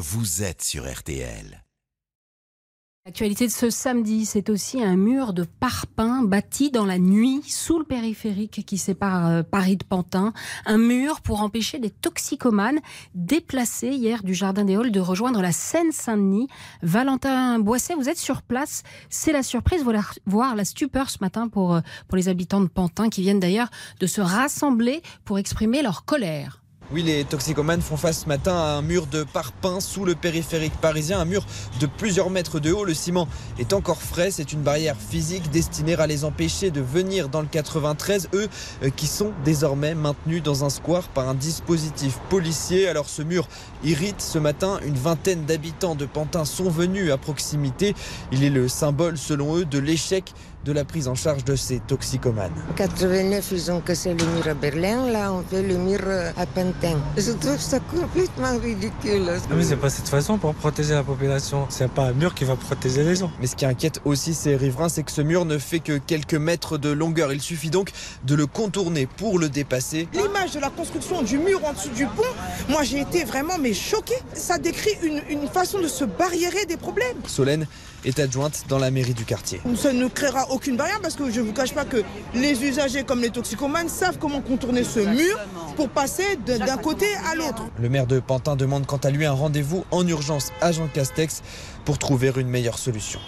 vous êtes sur RTL. L'actualité de ce samedi, c'est aussi un mur de parpaing bâti dans la nuit sous le périphérique qui sépare euh, Paris de Pantin. Un mur pour empêcher des toxicomanes déplacés hier du Jardin des Halles de rejoindre la Seine-Saint-Denis. Valentin Boisset, vous êtes sur place. C'est la surprise, voilà, voir la stupeur ce matin pour, euh, pour les habitants de Pantin qui viennent d'ailleurs de se rassembler pour exprimer leur colère. Oui, les toxicomanes font face ce matin à un mur de parpaing sous le périphérique parisien, un mur de plusieurs mètres de haut. Le ciment est encore frais, c'est une barrière physique destinée à les empêcher de venir dans le 93, eux euh, qui sont désormais maintenus dans un square par un dispositif policier. Alors ce mur irrite ce matin, une vingtaine d'habitants de Pantin sont venus à proximité. Il est le symbole selon eux de l'échec de la prise en charge de ces toxicomanes. En 89, ils ont cassé le mur à Berlin, là on fait le mur euh, à Pantin. Je trouve ça complètement ridicule. Non mais c'est pas cette façon pour protéger la population. C'est pas un mur qui va protéger les gens. Mais ce qui inquiète aussi ces riverains, c'est que ce mur ne fait que quelques mètres de longueur. Il suffit donc de le contourner pour le dépasser. L'image de la construction du mur en dessous du pont, moi j'ai été vraiment mais choqué. Ça décrit une, une façon de se barriérer des problèmes. Solène est adjointe dans la mairie du quartier. Ça ne créera aucune barrière parce que je ne vous cache pas que les usagers comme les toxicomanes savent comment contourner ce mur pour passer d'un côté à l'autre. Le maire de Pantin demande quant à lui un rendez-vous en urgence à Jean Castex pour trouver une meilleure solution.